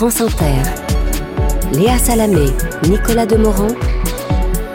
France. Léa Salamé, Nicolas Demorand,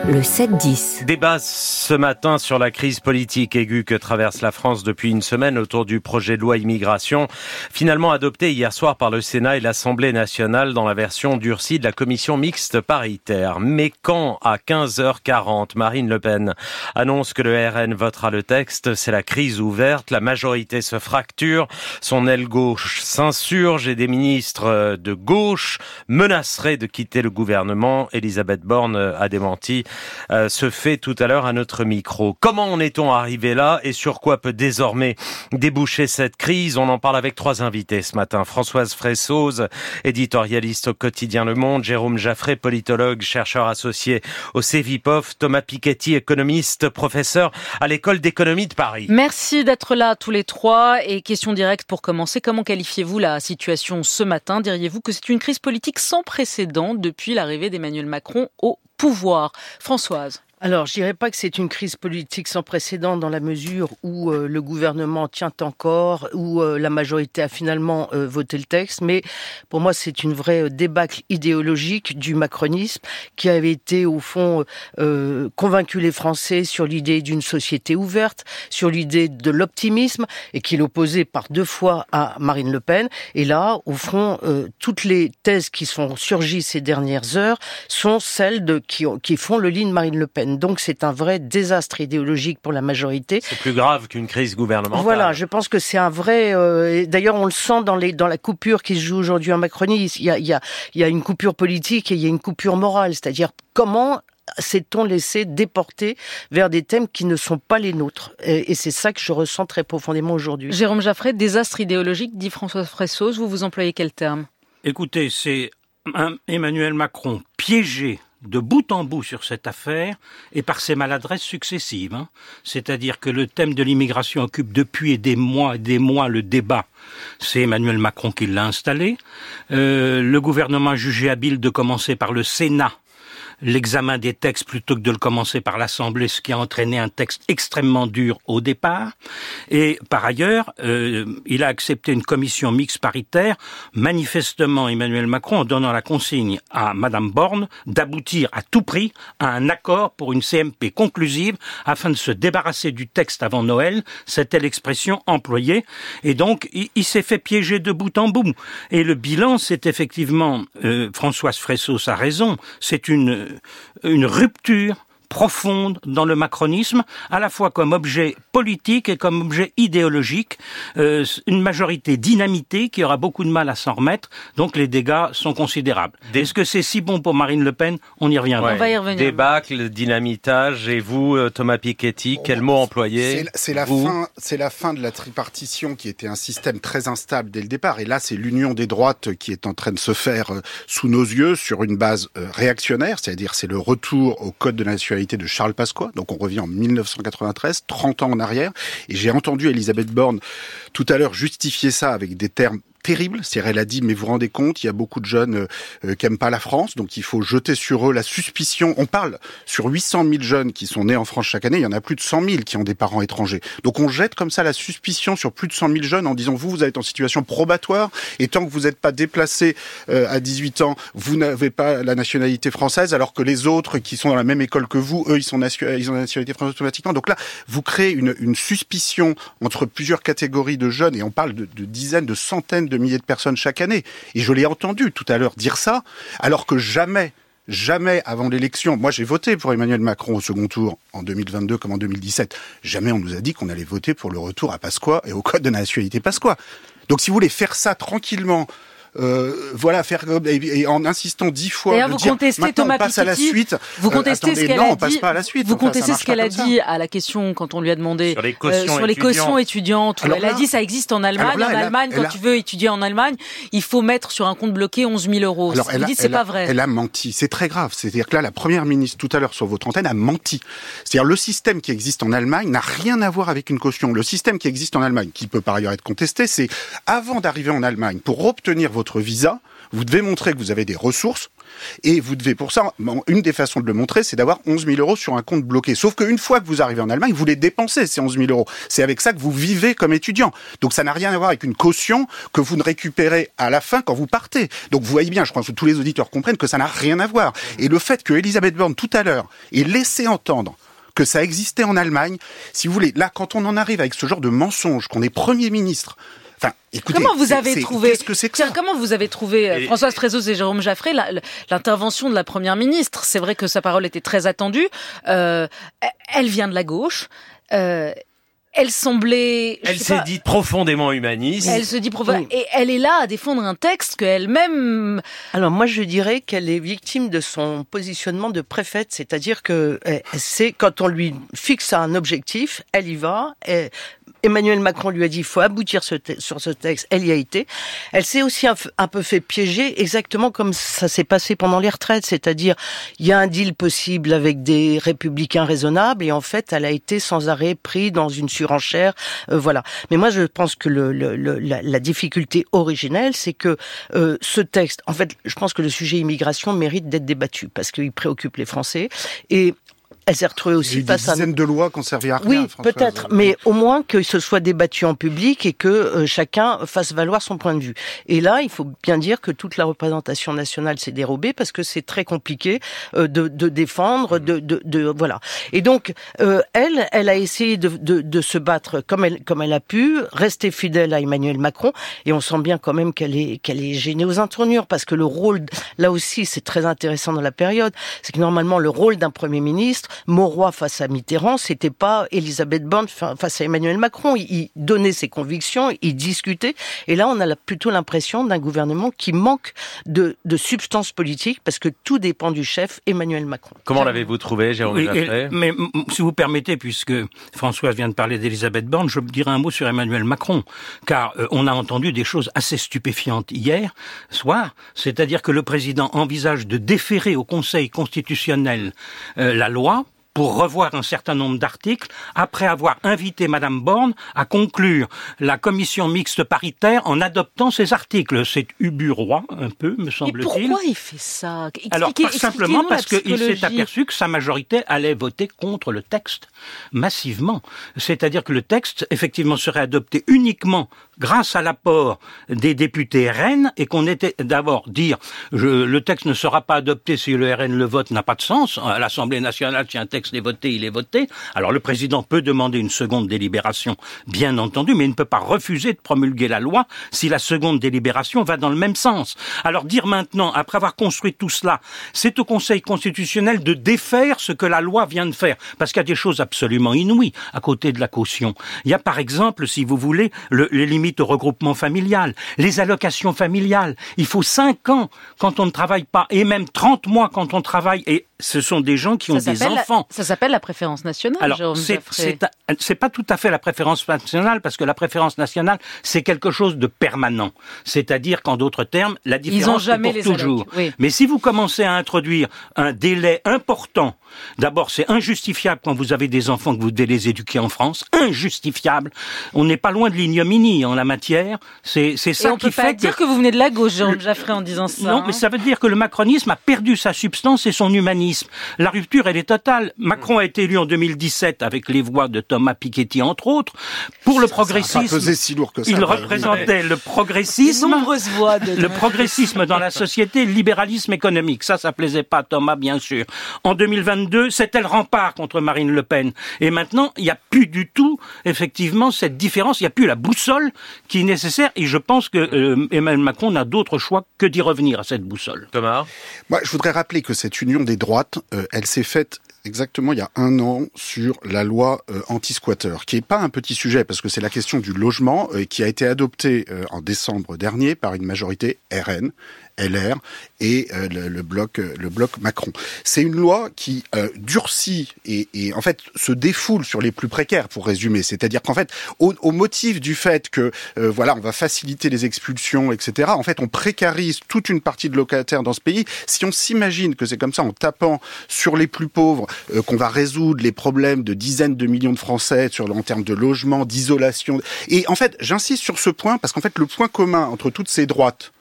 le 7-10. Débat ce matin sur la crise politique aiguë que traverse la France depuis une semaine autour du projet de loi immigration, finalement adopté hier soir par le Sénat et l'Assemblée nationale dans la version durcie de la commission mixte paritaire. Mais quand, à 15h40, Marine Le Pen annonce que le RN votera le texte, c'est la crise ouverte, la majorité se fracture, son aile gauche s'insurge et des ministres de gauche menaceraient de quitter le gouvernement. Elisabeth Borne a démenti euh, se fait tout à l'heure à notre micro. Comment en est-on arrivé là et sur quoi peut désormais déboucher cette crise? On en parle avec trois invités ce matin. Françoise Fressoz, éditorialiste au quotidien Le Monde, Jérôme Jaffré, politologue, chercheur associé au CEVIPOF, Thomas Piketty, économiste, professeur à l'école d'économie de Paris. Merci d'être là tous les trois et question directe pour commencer. Comment qualifiez-vous la situation ce matin? Diriez-vous que c'est une crise politique sans précédent depuis l'arrivée d'Emmanuel Macron au pouvoir. Françoise. Alors, je dirais pas que c'est une crise politique sans précédent dans la mesure où euh, le gouvernement tient encore, où euh, la majorité a finalement euh, voté le texte, mais pour moi, c'est une vraie débâcle idéologique du macronisme qui avait été, au fond, convaincu les Français sur l'idée d'une société ouverte, sur l'idée de l'optimisme, et qui l'opposait par deux fois à Marine Le Pen. Et là, au fond, toutes les thèses qui sont surgies ces dernières heures sont celles de, qui, qui font le lit de Marine Le Pen. Donc c'est un vrai désastre idéologique pour la majorité. C'est plus grave qu'une crise gouvernementale. Voilà, je pense que c'est un vrai. Euh, d'ailleurs, on le sent dans les dans la coupure qui se joue aujourd'hui en Macronie. Il y a il y a il y a une coupure politique et il y a une coupure morale, c'est-à-dire comment s'est-on laissé déporter vers des thèmes qui ne sont pas les nôtres? Et, c'est ça que je ressens très profondément aujourd'hui. Jérôme Jaffray, désastre idéologique, dit François Fressos, vous vous employez quel terme? Écoutez, c'est Emmanuel Macron piégé de bout en bout sur cette affaire et par ses maladresses successives. Hein. C'est-à-dire que le thème de l'immigration occupe depuis des mois et des mois le débat. C'est Emmanuel Macron qui l'a installé. Euh, le gouvernement a jugé habile de commencer par le Sénat l'examen des textes plutôt que de le commencer par l'Assemblée, ce qui a entraîné un texte extrêmement dur au départ. Et par ailleurs, euh, il a accepté une commission mixte paritaire, manifestement Emmanuel Macron en donnant la consigne à Madame Borne d'aboutir à tout prix à un accord pour une CMP conclusive afin de se débarrasser du texte avant Noël. C'était l'expression employée. Et donc, il, s'est fait piéger de bout en bout. Et le bilan, c'est effectivement, euh, Françoise Fressos a raison, c'est une une rupture profonde dans le macronisme, à la fois comme objet politique et comme objet idéologique, euh, une majorité dynamitée qui aura beaucoup de mal à s'en remettre, donc les dégâts sont considérables. Est-ce que c'est si bon pour Marine Le Pen? On y reviendra. On va y revenir. Débâcle, dynamitage, et vous, euh, Thomas Piketty, quel mot employer? C'est la, fin, la fin de la tripartition qui était un système très instable dès le départ, et là c'est l'union des droites qui est en train de se faire euh, sous nos yeux sur une base réactionnaire, c'est-à-dire c'est le retour au code de la de Charles Pasqua. Donc on revient en 1993, 30 ans en arrière. Et j'ai entendu Elisabeth Borne tout à l'heure justifier ça avec des termes terrible. C'est elle a dit, mais vous vous rendez compte, il y a beaucoup de jeunes euh, euh, qui aiment pas la France, donc il faut jeter sur eux la suspicion. On parle sur 800 000 jeunes qui sont nés en France chaque année, il y en a plus de 100 000 qui ont des parents étrangers. Donc on jette comme ça la suspicion sur plus de 100 000 jeunes en disant, vous, vous êtes en situation probatoire, et tant que vous n'êtes pas déplacé euh, à 18 ans, vous n'avez pas la nationalité française, alors que les autres qui sont dans la même école que vous, eux, ils, sont ils ont la nationalité française automatiquement. Donc là, vous créez une, une suspicion entre plusieurs catégories de jeunes, et on parle de, de dizaines, de centaines de de milliers de personnes chaque année. Et je l'ai entendu tout à l'heure dire ça, alors que jamais Jamais avant l'élection, moi j'ai voté pour Emmanuel Macron au second tour en 2022 comme en 2017. Jamais on nous a dit qu'on allait voter pour le retour à Pasqua et au code de nationalité Pasqua. Donc si vous voulez faire ça tranquillement, euh, voilà, faire et, en insistant dix fois. D'ailleurs, vous dire, contestez Thomas on passe à la suite. Vous contestez euh, ce qu'elle a dit. on passe pas à la suite. Vous contestez ce qu'elle a dit à la question quand on lui a demandé sur les cautions, euh, sur les cautions étudiantes. elle a dit ça existe en Allemagne. en Allemagne, quand tu veux étudier en Allemagne, il faut mettre sur un compte bloqué 11 000 euros. Alors, vous dites c'est pas vrai. Elle a menti. C'est très grave. C'est-à-dire que là, la première ministre tout à l'heure sur votre antenne a menti. C'est-à-dire le système qui existe en Allemagne n'a rien à voir avec une caution. Le système qui existe en Allemagne, qui peut par ailleurs être contesté, c'est avant d'arriver en Allemagne, pour obtenir votre votre visa, vous devez montrer que vous avez des ressources, et vous devez, pour ça, une des façons de le montrer, c'est d'avoir 11 000 euros sur un compte bloqué. Sauf qu'une fois que vous arrivez en Allemagne, vous les dépensez, ces 11 000 euros. C'est avec ça que vous vivez comme étudiant. Donc ça n'a rien à voir avec une caution que vous ne récupérez à la fin quand vous partez. Donc vous voyez bien, je pense que tous les auditeurs comprennent que ça n'a rien à voir. Et le fait que Elisabeth Borne, tout à l'heure, ait laissé entendre que ça existait en Allemagne, si vous voulez, là, quand on en arrive avec ce genre de mensonge, qu'on est Premier ministre, comment vous avez trouvé Comment vous avez trouvé Françoise Trézos et Jérôme Jaffré l'intervention de la première ministre? C'est vrai que sa parole était très attendue. Euh, elle vient de la gauche. Euh, elle semblait. Elle s'est dit profondément humaniste. Elle se dit profondément. Et elle est là à défendre un texte qu'elle-même. Alors moi je dirais qu'elle est victime de son positionnement de préfète, c'est-à-dire que eh, c'est quand on lui fixe un objectif, elle y va. Et Emmanuel Macron lui a dit il faut aboutir sur ce texte. Elle y a été. Elle s'est aussi un, peu fait piéger, exactement comme ça s'est passé pendant les retraites, c'est-à-dire il y a un deal possible avec des républicains raisonnables et en fait elle a été sans arrêt pris dans une surenchère. Euh, voilà. Mais moi je pense que le, la, difficulté originelle, c'est que euh, ce texte, en fait, je pense que le sujet immigration mérite d'être débattu parce qu'il préoccupe les Français et elle s'est retrouvée aussi face à... des dizaines de lois qu'on servait à rien. Oui, peut-être, mais au moins que ce soit débattu en public et que euh, chacun fasse valoir son point de vue. Et là, il faut bien dire que toute la représentation nationale s'est dérobée parce que c'est très compliqué euh, de, de, défendre, de, de, de, voilà. Et donc, euh, elle, elle a essayé de, de, de, se battre comme elle, comme elle a pu, rester fidèle à Emmanuel Macron. Et on sent bien quand même qu'elle est, qu'elle est gênée aux intournures parce que le rôle, là aussi, c'est très intéressant dans la période, c'est que normalement le rôle d'un premier ministre Mauroy face à Mitterrand, c'était pas Elisabeth Borne face à Emmanuel Macron. Il, donnait ses convictions, il discutait. Et là, on a plutôt l'impression d'un gouvernement qui manque de, substance politique parce que tout dépend du chef Emmanuel Macron. Comment l'avez-vous trouvé, Jérôme oui, Mais si vous permettez, puisque Françoise vient de parler d'Elisabeth Borne, je dirais un mot sur Emmanuel Macron, car euh, on a entendu des choses assez stupéfiantes hier soir, c'est-à-dire que le président envisage de déférer au Conseil constitutionnel euh, la loi pour revoir un certain nombre d'articles après avoir invité Madame Borne à conclure la commission mixte paritaire en adoptant ces articles. C'est uburois un peu, me semble-t-il. Pourquoi il fait ça? Alors, pas simplement parce qu'il s'est aperçu que sa majorité allait voter contre le texte massivement. C'est-à-dire que le texte, effectivement, serait adopté uniquement grâce à l'apport des députés RN et qu'on était d'abord dire le texte ne sera pas adopté si le RN le vote n'a pas de sens. À l'Assemblée nationale, si un texte est voté, il est voté. Alors le président peut demander une seconde délibération, bien entendu, mais il ne peut pas refuser de promulguer la loi si la seconde délibération va dans le même sens. Alors dire maintenant, après avoir construit tout cela, c'est au Conseil constitutionnel de défaire ce que la loi vient de faire, parce qu'il y a des choses absolument inouïes à côté de la caution. Il y a par exemple, si vous voulez, le, les limites au regroupement familial, les allocations familiales. Il faut 5 ans quand on ne travaille pas, et même 30 mois quand on travaille, et ce sont des gens qui ont des enfants. Ça s'appelle la préférence nationale. Alors, c'est pas tout à fait la préférence nationale parce que la préférence nationale, c'est quelque chose de permanent. C'est-à-dire qu'en d'autres termes, la différence est pour toujours. Mais si vous commencez à introduire un délai important, d'abord c'est injustifiable quand vous avez des enfants que vous devez les éduquer en France, injustifiable. On n'est pas loin de l'ignominie en la matière. C'est ça Et on qui peut pas dire que... vous venez de la gauche, Jean Jaffré, en disant ça. Non, mais hein. ça veut dire que le macronisme a perdu sa substance et son La rupture, elle est totale. Macron a été élu en 2017 avec les voix de Thomas Piketty, entre autres, pour le progressisme. si lourd que ça, il représentait le progressisme, voix de le progressisme dans la société, le libéralisme économique. Ça, ça plaisait pas à Thomas, bien sûr. En 2022, c'était le rempart contre Marine Le Pen. Et maintenant, il n'y a plus du tout, effectivement, cette différence. Il n'y a plus la boussole qui est nécessaire. Et je pense que euh, Emmanuel Macron n'a d'autre choix que d'y revenir à cette boussole. Thomas? Moi, je voudrais rappeler que cette union des droites, euh, elle s'est faite exactement il y a un an sur la loi euh, anti-squatter, qui est pas un petit sujet parce que c'est la question du logement euh, qui a été adoptée en décembre dernier par une majorité RN LR et euh, le, bloc euh, le bloc Macron. C'est une loi qui euh, durcit et, et, en fait se défoule sur les plus précaires pour résumer. C'est-à-dire qu'en fait au, au, motif du fait que voilà on va faciliter les expulsions etc. En fait on précarise toute une partie de locataires dans ce pays. Si on s'imagine que c'est comme ça en tapant sur les plus pauvres qu'on va résoudre les problèmes de dizaines de millions de Français sur en termes de logement, d'isolation et en fait j'insiste sur ce point parce qu'en fait le point commun entre toutes ces droites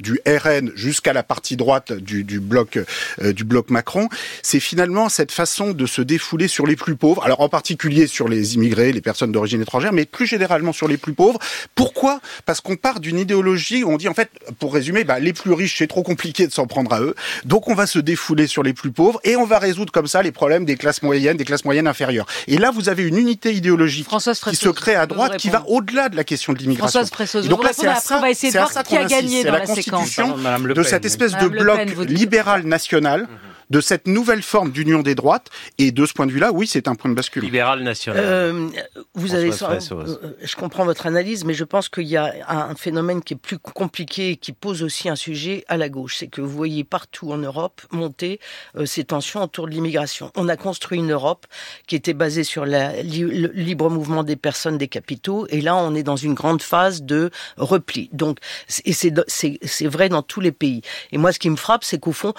du RN jusqu'à la partie droite du, du bloc euh, du bloc Macron, c'est finalement cette façon de se défouler sur les plus pauvres. Alors en particulier sur les immigrés, les personnes d'origine étrangère, mais plus généralement sur les plus pauvres. Pourquoi? Parce qu'on part d'une idéologie où on dit en fait, pour résumer, bah, les plus riches c'est trop compliqué de s'en prendre à eux, donc on va se défouler sur les plus pauvres et on va résoudre comme ça les problèmes des classes moyennes, des classes moyennes inférieures. Et là vous avez une unité idéologique qui se crée à droite, qui va au-delà de la question de l'immigration. donc là c'est on va essayer de voir qui a gagné dans la de cette espèce de bloc libéral national. Mhm de cette nouvelle forme d'union des droites. Et de ce point de vue-là, oui, c'est un point de bascule. Libéral national. Euh, vous avez, euh, je comprends votre analyse, mais je pense qu'il y a un phénomène qui est plus compliqué et qui pose aussi un sujet à la gauche. C'est que vous voyez partout en Europe monter euh, ces tensions autour de l'immigration. On a construit une Europe qui était basée sur la, le libre mouvement des personnes, des capitaux, et là, on est dans une grande phase de repli. Donc, et c'est vrai dans tous les pays. Et moi, ce qui me frappe, c'est qu'au fond,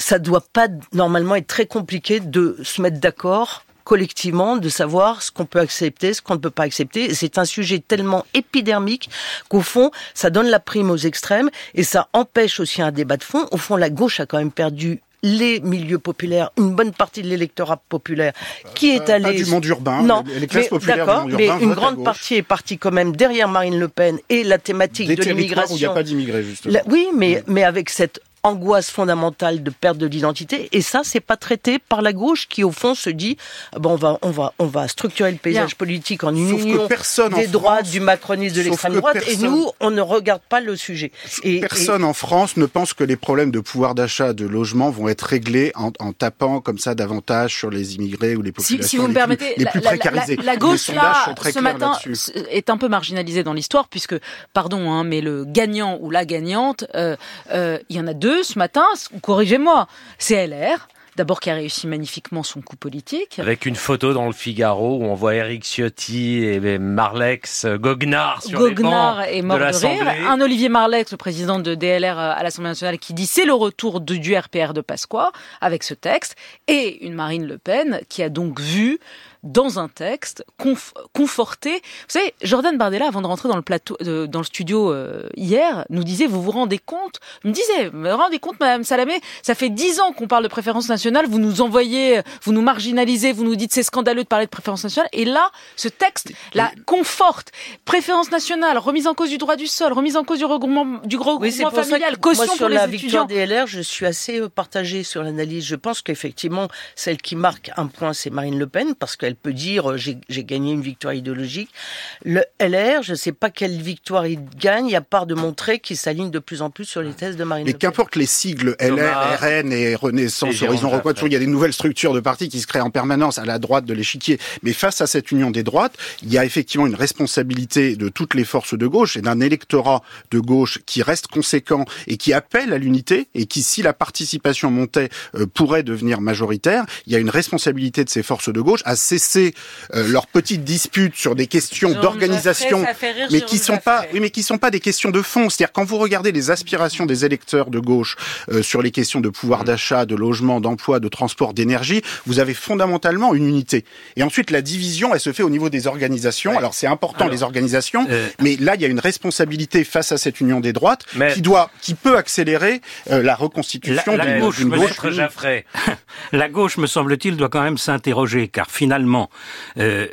ça doit pas normalement être très compliqué de se mettre d'accord collectivement de savoir ce qu'on peut accepter, ce qu'on ne peut pas accepter. C'est un sujet tellement épidermique qu'au fond, ça donne la prime aux extrêmes et ça empêche aussi un débat de fond. Au fond, la gauche a quand même perdu les milieux populaires, une bonne partie de l'électorat populaire qui est allé... Pas du monde urbain, non, les classes populaires d'accord, mais une grande partie est partie quand même derrière Marine Le Pen et la thématique de l'immigration. où il n'y a pas d'immigrés, justement. oui, mais, mais avec cette angoisse fondamentale de perte de l'identité. Et ça, c'est pas traité par la gauche qui, au fond, se dit bon, on va, on va, on va structurer le paysage politique en union des droits du macronisme de l'extrême droite. Et nous, on ne regarde pas le sujet. Et, personne en France ne pense que les problèmes de pouvoir d'achat, de logement vont être réglés en, en, tapant comme ça davantage sur les immigrés ou les populations si, vous me permettez, les plus, précarisées. La, gauche là, ce matin, est un peu marginalisée dans l'histoire puisque, pardon, hein, mais le gagnant ou la gagnante, euh, euh, il y en a deux ce matin, corrigez-moi, c'est LR. D'abord qui a réussi magnifiquement son coup politique. Avec une photo dans le Figaro où on voit Eric Ciotti et Marlex Gognard sur Gognard les est mort de, rire. Un Olivier Marlex, le président de DLR à l'Assemblée nationale, qui dit c'est le retour du RPR de Pasqua avec ce texte. Et une Marine Le Pen qui a donc vu dans un texte conforté. Vous savez, Jordan Bardella, avant de rentrer dans le plateau, euh, dans le studio euh, hier, nous disait vous vous rendez compte? Me disait, vous vous rendez compte, Madame Salamé, ça fait dix ans qu'on parle de préférence nationale. Vous nous envoyez, vous nous marginalisez, vous nous dites c'est scandaleux de parler de préférence nationale. Et là, ce texte la conforte. Préférence nationale, remise en cause du droit du sol, remise en cause du regroupement, du regroupement familial, caution moi, sur pour la les victoire des LR, je suis assez euh, partagée sur l'analyse. Je pense qu'effectivement, celle qui marque un point, c'est Marine Le Pen, parce que elle peut dire euh, j'ai gagné une victoire idéologique. Le LR, je ne sais pas quelle victoire il gagne, à part de montrer qu'il s'aligne de plus en plus sur les thèses de Marine Mais Le Pen. qu'importe les sigles LR, RN et Renaissance, Horizon Requête, il y a des nouvelles structures de partis qui se créent en permanence à la droite de l'échiquier. Mais face à cette union des droites, il y a effectivement une responsabilité de toutes les forces de gauche et d'un électorat de gauche qui reste conséquent et qui appelle à l'unité et qui, si la participation montait, euh, pourrait devenir majoritaire. Il y a une responsabilité de ces forces de gauche à cesser euh, leurs petites disputes sur des questions d'organisation, mais qui sont pas, oui, mais qui sont pas des questions de fond. C'est-à-dire quand vous regardez les aspirations des électeurs de gauche euh, sur les questions de pouvoir d'achat, de logement, d'emploi, de transport, d'énergie, vous avez fondamentalement une unité. Et ensuite, la division, elle se fait au niveau des organisations. Alors c'est important les organisations, euh, mais là il y a une responsabilité face à cette union des droites qui doit, qui peut accélérer la reconstitution la, la gauche, gauche. la gauche, me semble-t-il, doit quand même s'interroger, car finalement, euh,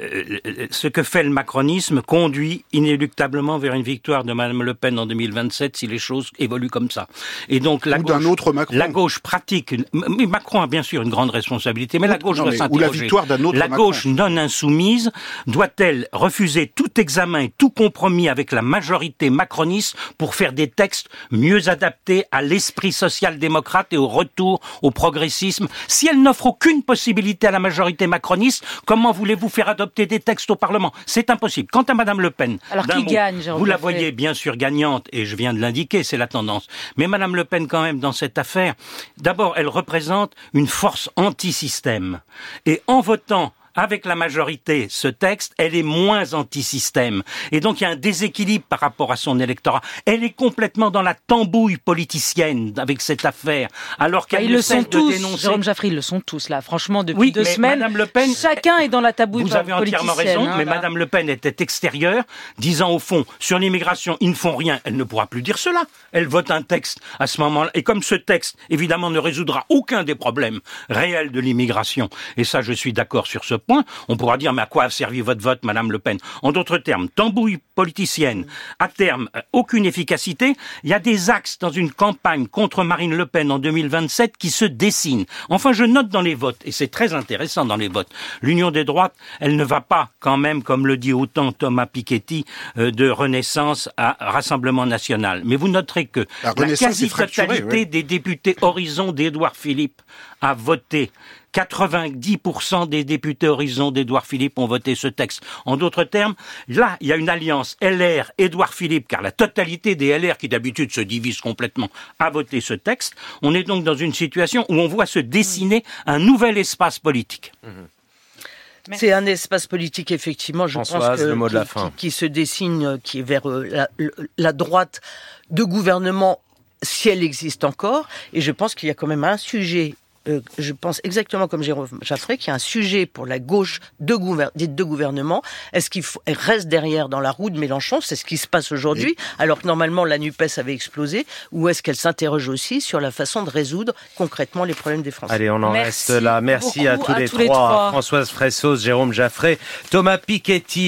ce que fait le macronisme conduit inéluctablement vers une victoire de Madame Le Pen en 2027 si les choses évoluent comme ça. Et donc la, gauche, autre la gauche pratique. Macron a bien sûr une grande responsabilité, mais la gauche doit s'interroger. La, la gauche non insoumise doit-elle refuser tout examen et tout compromis avec la majorité macroniste pour faire des textes mieux adaptés à l'esprit social-démocrate et au retour au progressisme Si elle n'offre aucune possibilité à la majorité macroniste, comment voulez-vous faire adopter des textes au Parlement? C'est impossible. Quant à Madame Le Pen, alors qui gagne Vous la voyez bien sûr gagnante, et je viens de l'indiquer, c'est la tendance. Mais Madame Le Pen, quand même, dans cette affaire, d'abord, elle représente une force anti-système. Et en votant avec la majorité ce texte, elle est moins anti-système. Et donc il y a un déséquilibre par rapport à son électorat. Elle est complètement dans la tambouille politicienne avec cette affaire, alors qu'elle bah, le sont tous. dénoncer. Jérôme Jaffry, ils le sont tous là. Franchement, depuis Oui, deux mais semaines, Madame Le Pen- chacun est dans la tabouille Vous avez entièrement raison, hein, mais là. Madame Le Pen était extérieure, disant au fond, sur l'immigration, ils ne font rien. Elle ne pourra plus dire cela. Elle vote un texte à ce moment-là. Et comme ce texte, évidemment, ne résoudra aucun des problèmes réels de l'immigration, et ça, je suis d'accord sur ce point, on pourra dire, mais à quoi a servi votre vote, Madame Le Pen? En d'autres termes, tambouille politicienne, à terme, euh, aucune efficacité. Il y a des axes dans une campagne contre Marine Le Pen en 2027 qui se dessinent. Enfin, je note dans les votes, et c'est très intéressant dans les votes, l'union des droites, elle ne va pas quand même, comme le dit autant Thomas Piketty, euh, de Renaissance à Rassemblement National. Mais vous noterez que La quasi-totalité des députés Horizon d'Édouard Philippe a voté. 90% des députés Horizon d'Édouard Philippe ont voté ce texte. En d'autres termes, là, il y a une alliance LR, Édouard Philippe, car la totalité des LR qui d'habitude se divisent complètement a voté ce texte. On est donc dans une situation où on voit se dessiner un nouvel espace politique. C'est un espace politique, effectivement, je Françoise, pense, que, le mot de la qui, fin. qui- qui se dessine, euh, qui est vers euh, la, la droite de gouvernement, si elle existe encore. Et je pense qu'il y a quand même un sujet. Euh, je pense exactement comme Jérôme Jaffray, qu'il y a un sujet pour la gauche de gouver- des deux gouvernements. Est-ce qu'il reste derrière dans la roue de Mélenchon? C'est ce qui se passe aujourd'hui, alors que normalement la NUPES avait explosé. Ou est-ce qu'elle s'interroge aussi sur la façon de résoudre concrètement les problèmes des Français? Allez, on en Merci reste là. Merci à tous, à les, tous les trois. trois. Françoise Fressos, Jérôme Jaffray, Thomas Piketty.